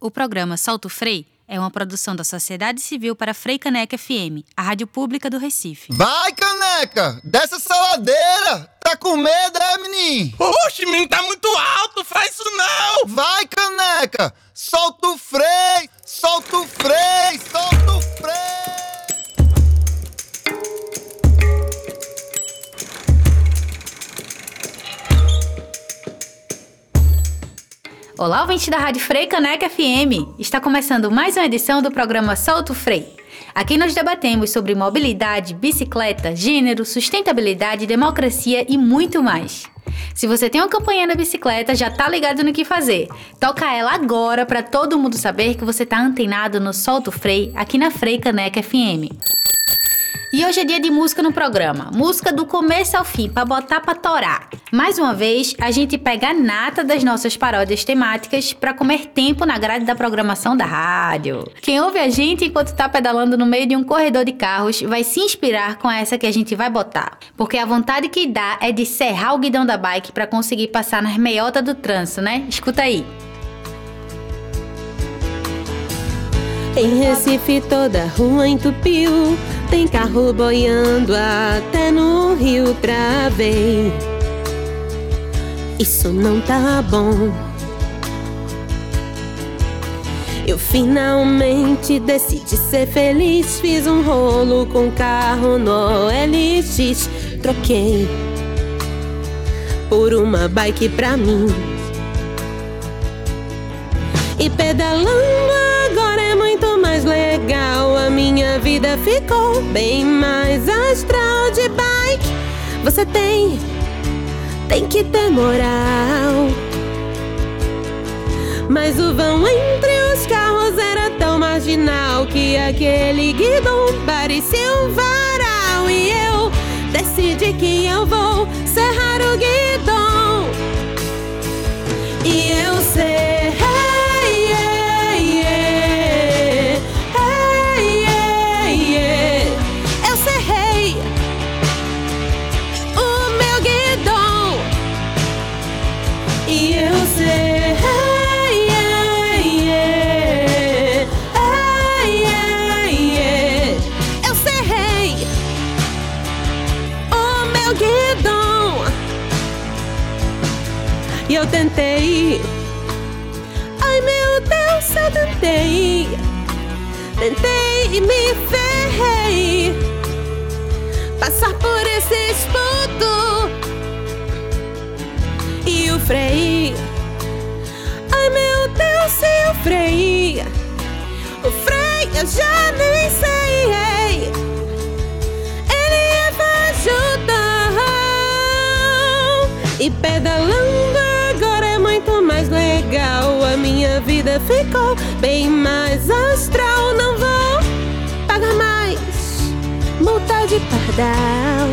O programa Solto Frei é uma produção da Sociedade Civil para Frei Caneca FM, a rádio pública do Recife. Vai, Caneca! Dessa saladeira! Tá com medo, é, menino? Oxe, menino, tá muito alto, faz isso não! Vai, Caneca! Solta o freio! Solta o freio! Solta o freio! Olá, ouvinte da Rádio Frei Caneca FM! Está começando mais uma edição do programa Solto Frei. Aqui nós debatemos sobre mobilidade, bicicleta, gênero, sustentabilidade, democracia e muito mais. Se você tem uma campanha na bicicleta, já tá ligado no que fazer. Toca ela agora para todo mundo saber que você tá antenado no Solto Frei aqui na Frei Caneca FM. E hoje é dia de música no programa. Música do começo ao fim, para botar pra torar. Mais uma vez, a gente pega a nata das nossas paródias temáticas para comer tempo na grade da programação da rádio. Quem ouve a gente enquanto tá pedalando no meio de um corredor de carros vai se inspirar com essa que a gente vai botar. Porque a vontade que dá é de serrar o guidão da bike para conseguir passar nas meiotas do trânsito, né? Escuta aí. Em Recife toda rua entupiu. Tem carro boiando até no rio pra ver. Isso não tá bom. Eu finalmente decidi ser feliz. Fiz um rolo com carro no LX Troquei por uma bike pra mim. E pedalando vida ficou bem mais astral de bike. Você tem, tem que ter moral. Mas o vão entre os carros era tão marginal que aquele guidão parecia um varal. E eu decidi que eu vou serrar o guidão. E eu sei. Tentei. Ai meu Deus, eu tentei. Tentei e me ferrei. Passar por esse esputo e o freio. Ai meu Deus, e o freio. O freio eu já nem sei. Pedalando legal. A minha vida ficou bem mais astral. Não vou pagar mais multa de pardal.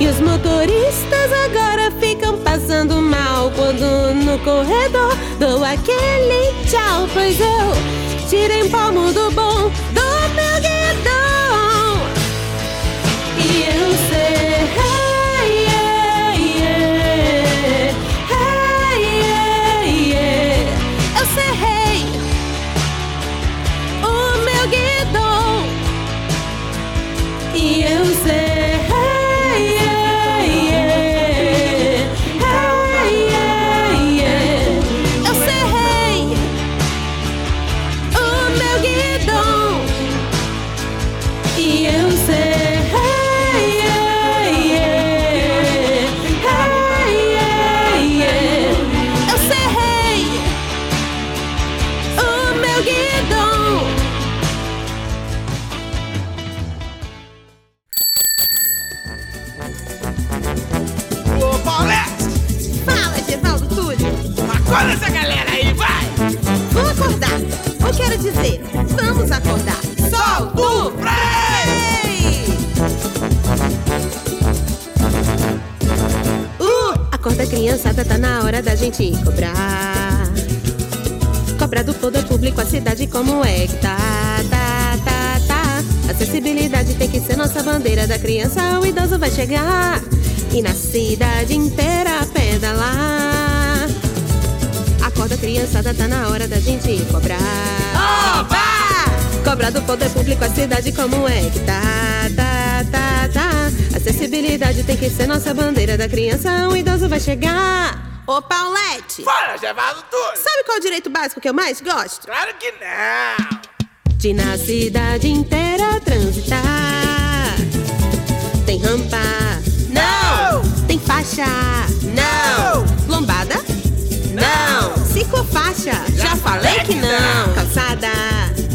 E os motoristas agora ficam passando mal quando no corredor dou aquele tchau. Pois eu tirei um palmo do bom do meu guidão. E eu criançada, tá na hora da gente cobrar. Cobrar do poder público a cidade como é que tá, tá, tá, tá. Acessibilidade tem que ser nossa bandeira da criança, o idoso vai chegar. E na cidade inteira pedalar Acorda, criançada, tá na hora da gente cobrar. Opa! Cobrar do poder público a cidade como é que tá, tá, tá, tá. Acessibilidade tem que ser nossa bandeira da criança, um idoso vai chegar. Ô, Paulette! Fala, Gervásio Túlio! Sabe qual é o direito básico que eu mais gosto? Claro que não! De na cidade inteira transitar. Tem rampa? Não! Tem faixa? Não! Lombada? Não! Ciclofaixa? Já falei que não. Calçada?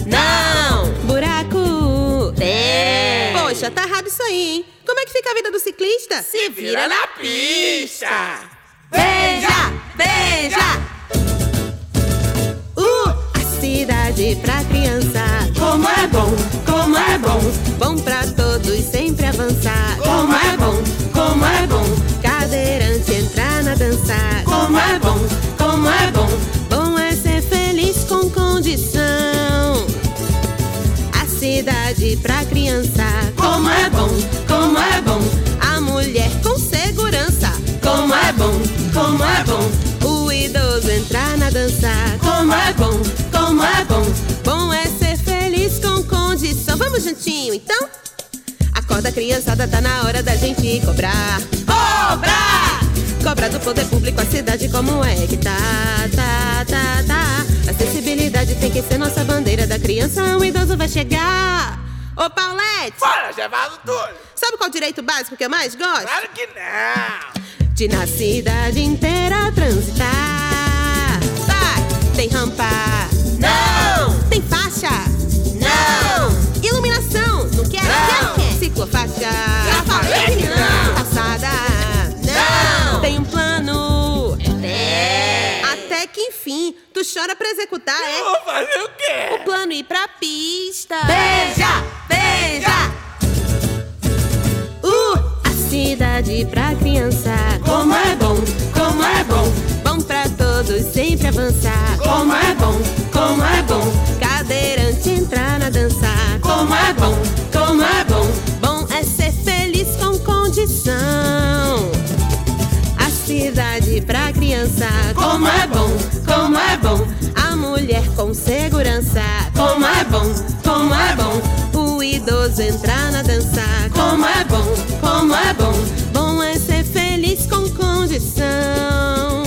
Não! Buraco? Tem. Poxa, tá errado isso aí, hein? Como é que fica a vida do ciclista? Se vira na pista! Beija! Beija! Uh, a cidade pra criança. Como é bom, como é bom. Bom pra todos sempre avançar. Como é bom, como é bom. Cadeirante entrar na dança. Como é bom, como é bom. Com condição. A cidade pra criança. Como é bom, como é bom. A mulher com segurança. Como é bom, como é bom. O idoso entrar na dança. Como é bom, como é bom. Bom é ser feliz com condição. Vamos juntinho então? Acorda, criançada, tá na hora da gente cobrar. Cobrar! Cobra do poder público a cidade como é que tá, tá, tá, tá. Criança, o idoso vai chegar. Ô, Paulette, Fala, Gervásio Túlio! sabe qual direito básico que eu mais gosto? Claro que não! De na cidade inteira transitar. Vai! Tem rampa? Não! Tem faixa? Não! Iluminação? Não quer? Não! Quer, quer? Ciclofaixa? Já falei que não. Calçada? Não! Tem um plano? É! Até que enfim, tu chora pra executar, é? Vou fazer o quê? O plano ir pra pista. Beija! Beija! Uh, a cidade pra criança. Como é bom, como é bom. Bom pra todos sempre avançar. Como é bom, como é bom. Cadeirante entrar na dança. Como é bom, como é. Bom pra criança. Como é bom, como é bom. A mulher com segurança. Como é bom, como é bom. O idoso entrar na dança. Como é bom, como é bom. Bom é ser feliz com condição.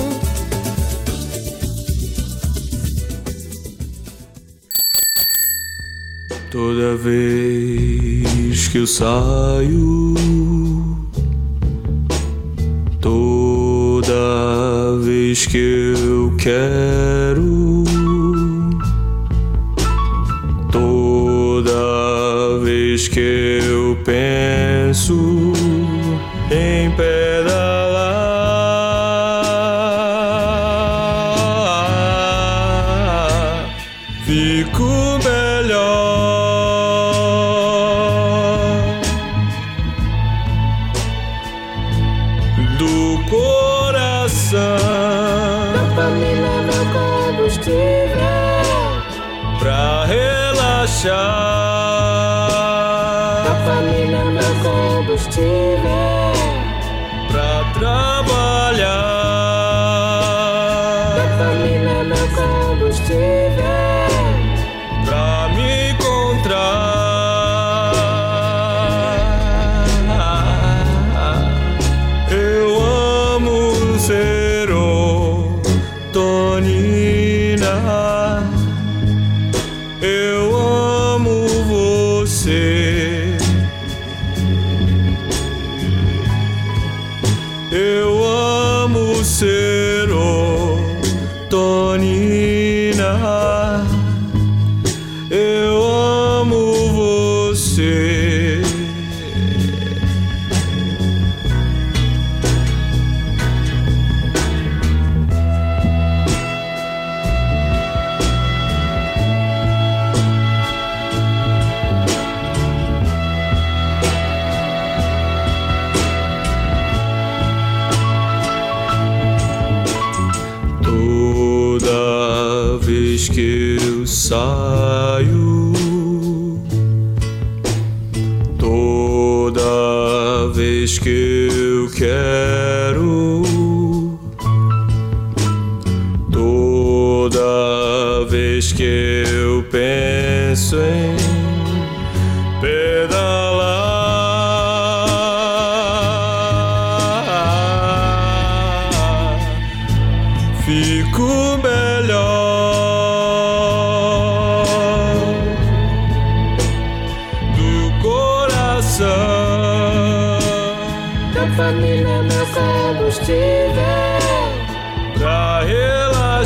Toda vez que eu saio, vez que eu quero, toda vez que eu penso em pedalar, combustível. pra eu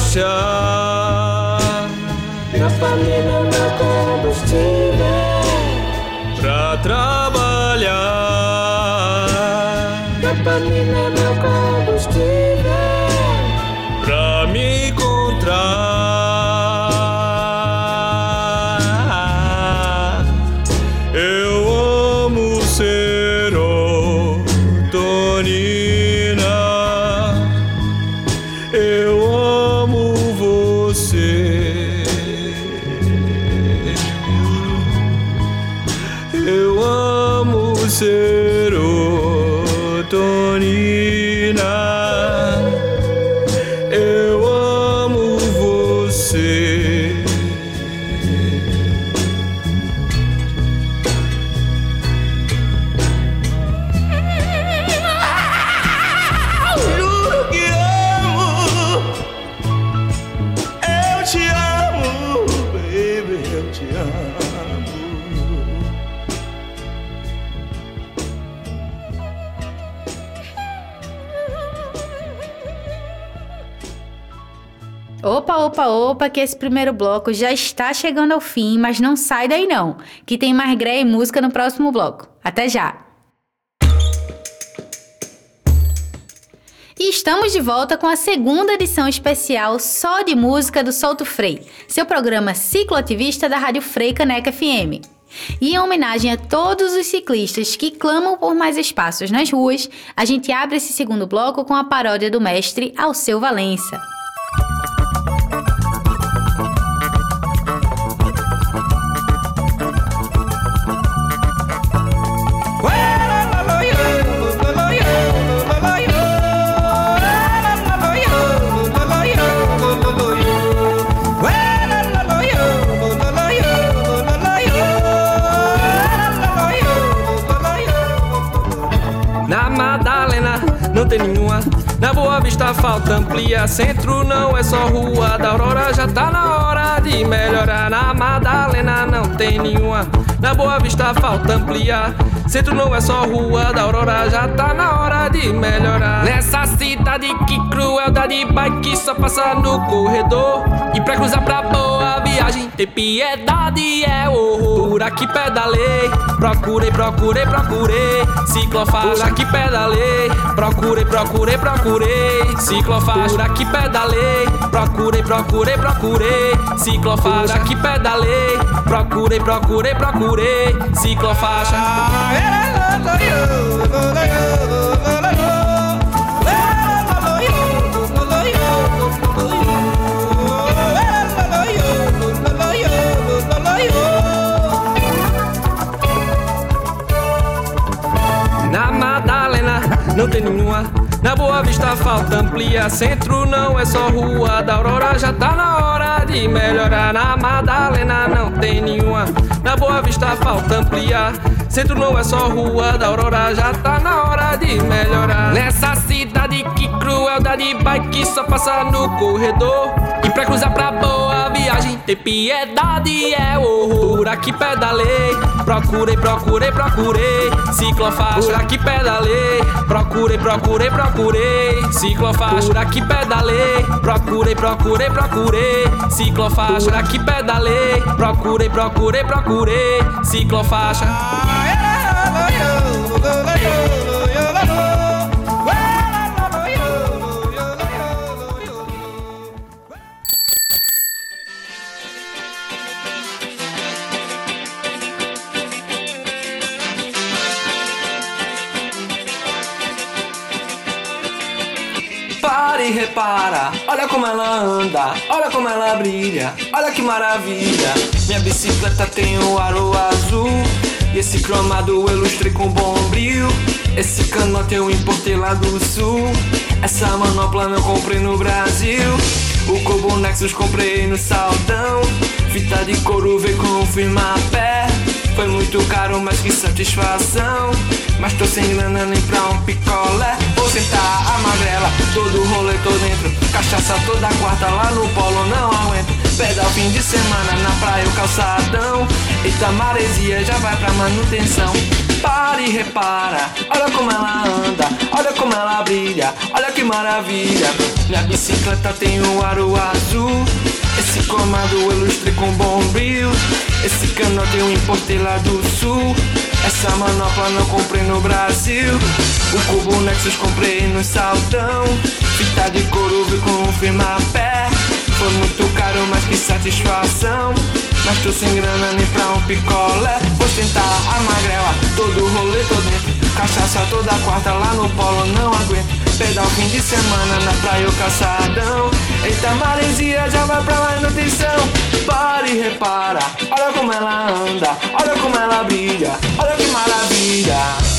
relaxar. Dopamina é meu combustível. Opa, opa, que esse primeiro bloco já está chegando ao fim, mas não sai daí não, que tem mais greia e música no próximo bloco. Até já! E estamos de volta com a segunda edição especial só de música do Solto Frei, seu programa cicloativista da Rádio Frei Caneca FM. E em homenagem a todos os ciclistas que clamam por mais espaços nas ruas, a gente abre esse segundo bloco com a paródia do mestre Alceu Valença. Vista falta amplia. Centro não é só rua. Da Aurora já tá na hora de melhorar. Na Madalena não tem nenhuma. Na Boa Vista falta amplia. Centro não é só rua. Da Aurora já tá na hora de melhorar. Nessa cidade que crueldade bike só passa no corredor. E pra cruzar pra boa viagem ter piedade é horror. Por aqui pedalei, procurei, procurei, procurei. Ciclofaixa, por aqui pedalei, procurei, procurei, procurei. Ciclofaixa, por aqui pedalei, procurei, procurei, procurei. Ciclofaixa, por aqui pedalei, procurei, procurei, procurei. Ciclofaixa. Não tem nenhuma. Na Boa Vista falta amplia. Centro não é só rua. Da Aurora já tá na hora de melhorar. Na Madalena não tem nenhuma. Na Boa Vista falta amplia. Centro não é só rua. Da Aurora já tá na hora de melhorar. Nessa cidade que crueldade bike só passa no corredor. Pra cruzar pra boa viagem ter piedade é horror. Por aqui pedalei, procurei, procurei, procurei. Ciclofaixa, por aqui pedalei, procurei, procurei, procurei. Ciclofaixa, por aqui pedalei, procurei, procurei, procurei. Ciclofaixa, por aqui pedalei, procurei, procurei, procurei. Ciclofaixa. Para e olha como ela anda, olha como ela brilha, olha que maravilha. Minha bicicleta tem o aro azul, e esse cromado eu ilustrei com bom brilho. Esse canote eu importei lá do sul, essa manopla eu comprei no Brasil. O Kobo Nexus comprei no saldão. Fita de couro veio com firma pé. Foi muito caro, mas que satisfação. Mas tô sem grana nem pra um picolé. Vou sentar a magrela, todo rolê tô dentro. Cachaça toda quarta lá no polo, não aguento. Pedal fim de semana na praia, o calçadão. Eita, maresia já vai pra manutenção. Para e repara, olha como ela anda, olha como ela brilha, olha que maravilha. Minha bicicleta tem o aro azul. Esse comando eu ilustrei com brilho. Esse canote eu importei lá do sul. Essa manopla não comprei no Brasil. O cubo Nexus comprei no saltão. Fita de couro vi com firma pé. Foi muito caro, mas que satisfação. Mas tô sem grana nem pra um picolé. Vou tentar a magrela, todo rolê tô dentro. Cachaça toda quarta lá no polo, não aguento. Pedal fim de semana na praia o calçadão. Eita, maresia já vai pra manutenção. Para e repara, olha como ela anda, olha como ela brilha, olha que maravilha.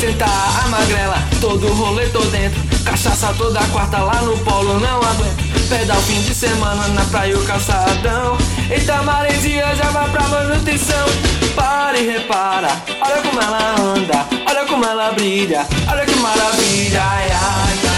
Sentar a magrela, todo rolê tô dentro. Cachaça toda quarta lá no polo, não aguento. Pedal fim de semana na praia o calçadão. Eita, maresia já vai pra manutenção. Para e repara, olha como ela anda, olha como ela brilha, olha que maravilha. Ai, ai,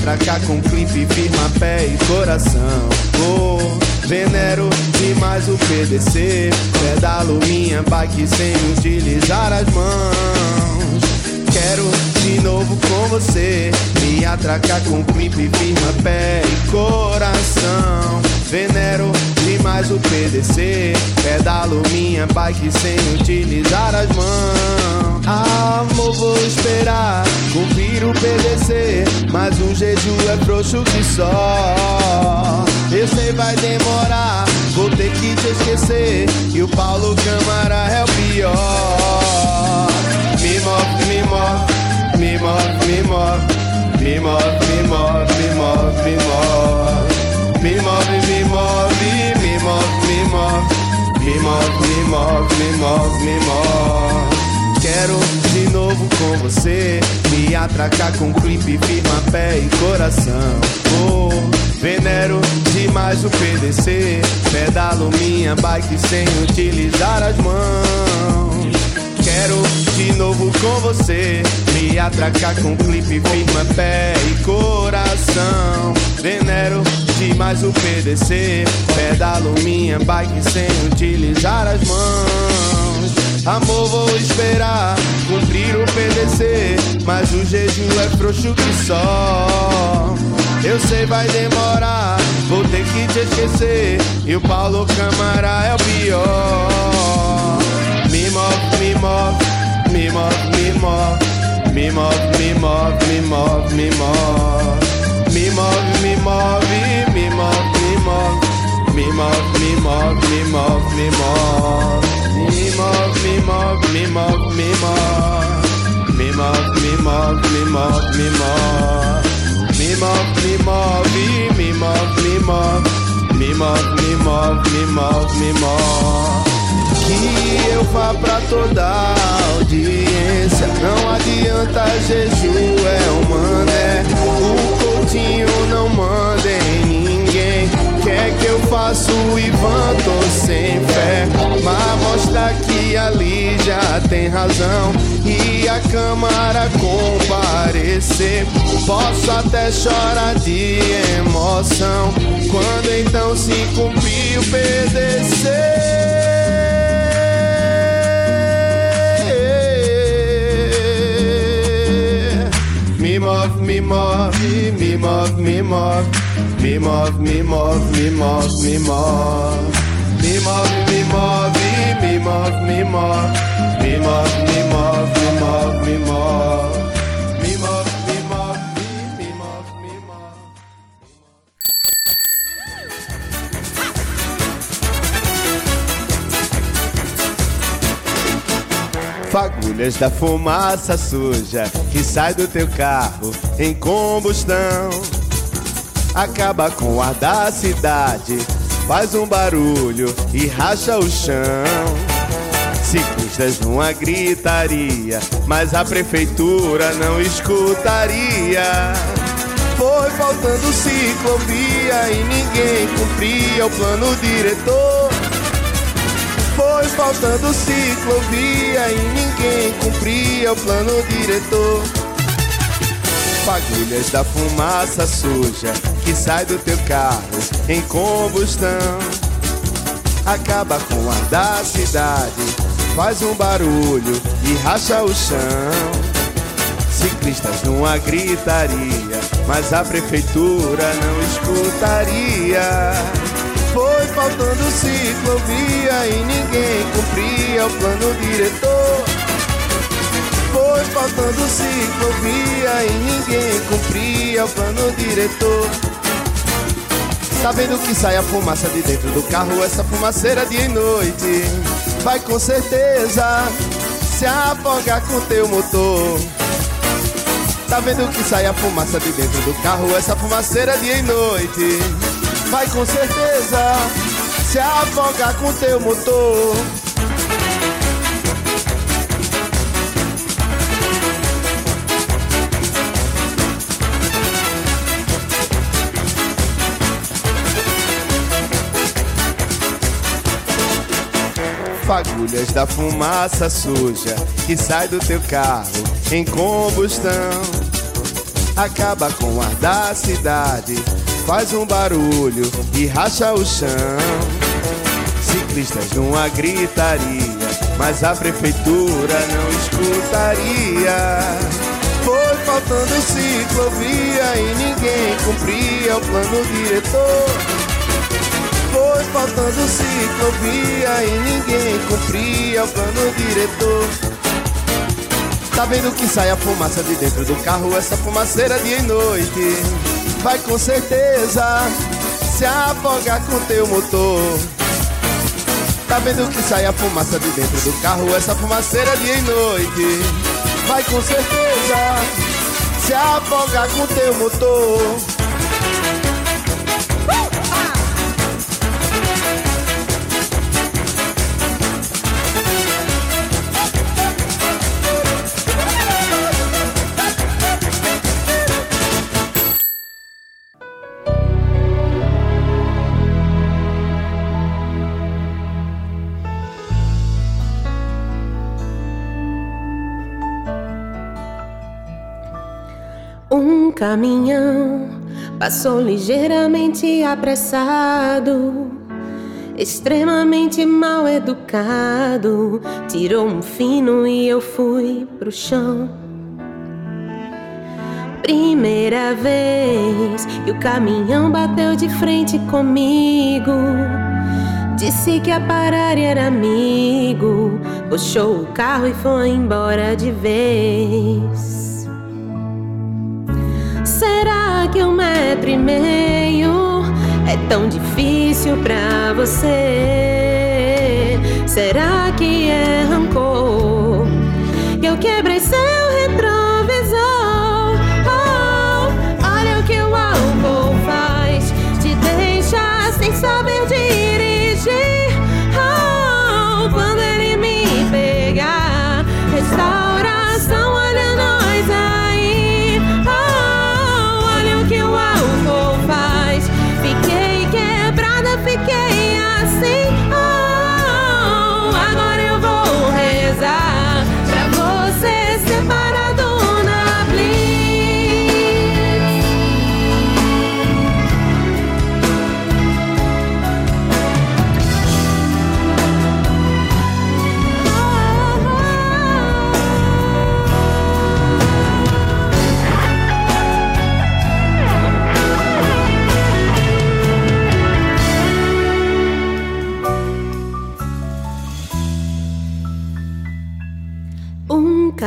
me atracar com clipe, firma pé e coração. Oh, venero demais o PDC, pedalo minha bike sem utilizar as mãos. Quero de novo com você. Me atracar com clipe, firma, pé e coração. Venero demais o PDC Pedalo minha bike sem utilizar as mãos Amor, vou esperar cumprir o PDC. Mas um jejum é frouxo que só. Eu sei, vai demorar. Vou ter que te esquecer. E o Paulo Câmara é o pior. Me move, me move, me move, me move. Me move, me move, me move, me move. Me move, me move, me move, me move. Me move, me move, me move, me move. Quero de novo com você. Me atracar com clipe, firma, pé e coração. Oh, venero demais o PDC, pedalo minha bike sem utilizar as mãos. Quero de novo com você. Me atracar com clipe, firma, pé e coração. Venero demais o PDC Pedalo minha bike sem utilizar as mãos Amor, vou esperar cumprir o PDC. Mas o jejum é frouxo que só. Eu sei, vai demorar. Vou ter que te esquecer. E o Paulo Câmara é o pior. Me move, me move, me move, me move. Me move, me move, me move, me move. Me move, me move, me move, me move. Me move, me move, me move, me move move, me move, me move, me move, me move, me move, me move, me move. Me move, me move, me move, me move, me move, me move, me move, me move que eu vá pra toda audiência. Não adianta jejum, é um mané. O Coutinho não manda. É que eu faço, Ivan? Tô sem fé. Mas mostra que ali já tem razão. E a Câmara comparecer. Posso até chorar de emoção. Quando então se cumpriu PDC. Me move, me move, me move, me move, me move, me move, me move, me move. Fagulhas da fumaça suja que sai do teu carro em combustão. Acaba com o ar da cidade, faz um barulho e racha o chão. Ciclistas numa gritaria, mas a prefeitura não escutaria. Foi faltando ciclovia e ninguém cumpria o plano diretor. Foi faltando ciclovia e ninguém cumpria o plano diretor. Fagulhas da fumaça suja que sai do teu carro em combustão. Acaba com ar da cidade, faz um barulho e racha o chão. Ciclistas numa gritaria, mas a prefeitura não escutaria. Faltando ciclovia e ninguém cumpria o plano diretor. Foi faltando ciclovia e ninguém cumpria o plano diretor. Tá vendo que sai a fumaça de dentro do carro, essa fumaceira dia e noite. Vai com certeza se afogar com teu motor. Tá vendo que sai a fumaça de dentro do carro, essa fumaceira dia e noite. Vai com certeza se afogar com teu motor. Fagulhas da fumaça suja que sai do teu carro em combustão. Acaba com o ar da cidade, faz um barulho e racha o chão. Ciclistas numa gritaria, mas a prefeitura não escutaria. Foi faltando ciclovia e ninguém cumpria o plano diretor. Foi faltando ciclovia e ninguém cumpria o plano diretor. Tá vendo que sai a fumaça de dentro do carro, essa fumaceira dia e noite. Vai com certeza se afogar com teu motor. Tá vendo que sai a fumaça de dentro do carro, essa fumaceira dia e noite. Vai com certeza se afogar com teu motor. Caminhão passou ligeiramente apressado, extremamente mal educado. Tirou um fino e eu fui pro chão. Primeira vez que o caminhão bateu de frente comigo. Disse que ia parar e era amigo. Puxou o carro e foi embora de vez. Que um metro e meio é tão difícil pra você? Será que é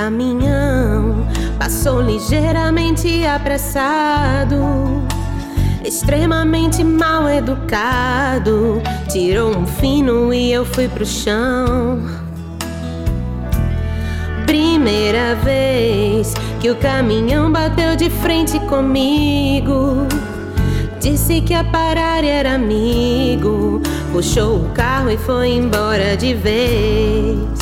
caminhão passou ligeiramente apressado, extremamente mal educado. Tirou um fino e eu fui pro chão. Primeira vez que o caminhão bateu de frente comigo. Disse que ia parar era amigo. Puxou o carro e foi embora de vez.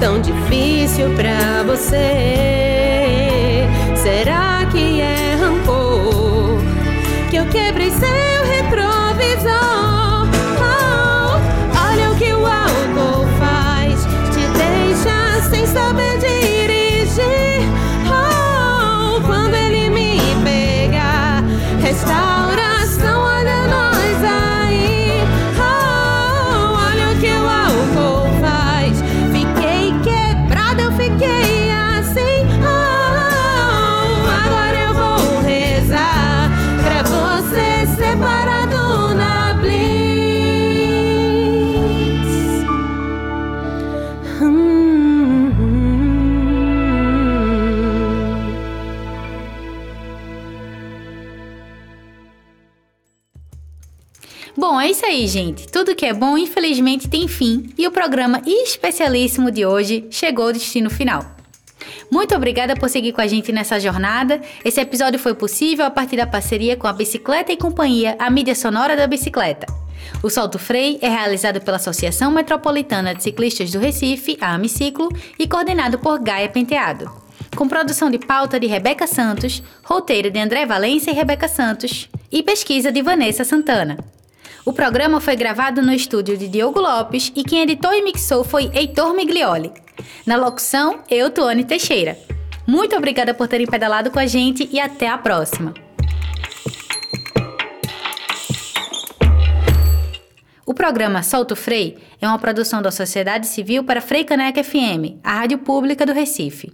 Tão difícil pra você? Bom, é isso aí, gente. Tudo que é bom, infelizmente, tem fim e o programa especialíssimo de hoje chegou ao destino final. Muito obrigada por seguir com a gente nessa jornada. Esse episódio foi possível a partir da parceria com a Bicicleta e Companhia, a mídia sonora da bicicleta. O Solto Frei é realizado pela Associação Metropolitana de Ciclistas do Recife, a Amiciclo, e coordenado por Gaia Penteado. Com produção de pauta de Rebeca Santos, roteiro de André Valência e Rebeca Santos, e pesquisa de Vanessa Santana. O programa foi gravado no estúdio de Diogo Lopes e quem editou e mixou foi Heitor Miglioli. Na locução, eu, Tuane Teixeira. Muito obrigada por terem pedalado com a gente e até a próxima. O programa Solto Frei é uma produção da Sociedade Civil para Frei Caneca FM, a rádio pública do Recife.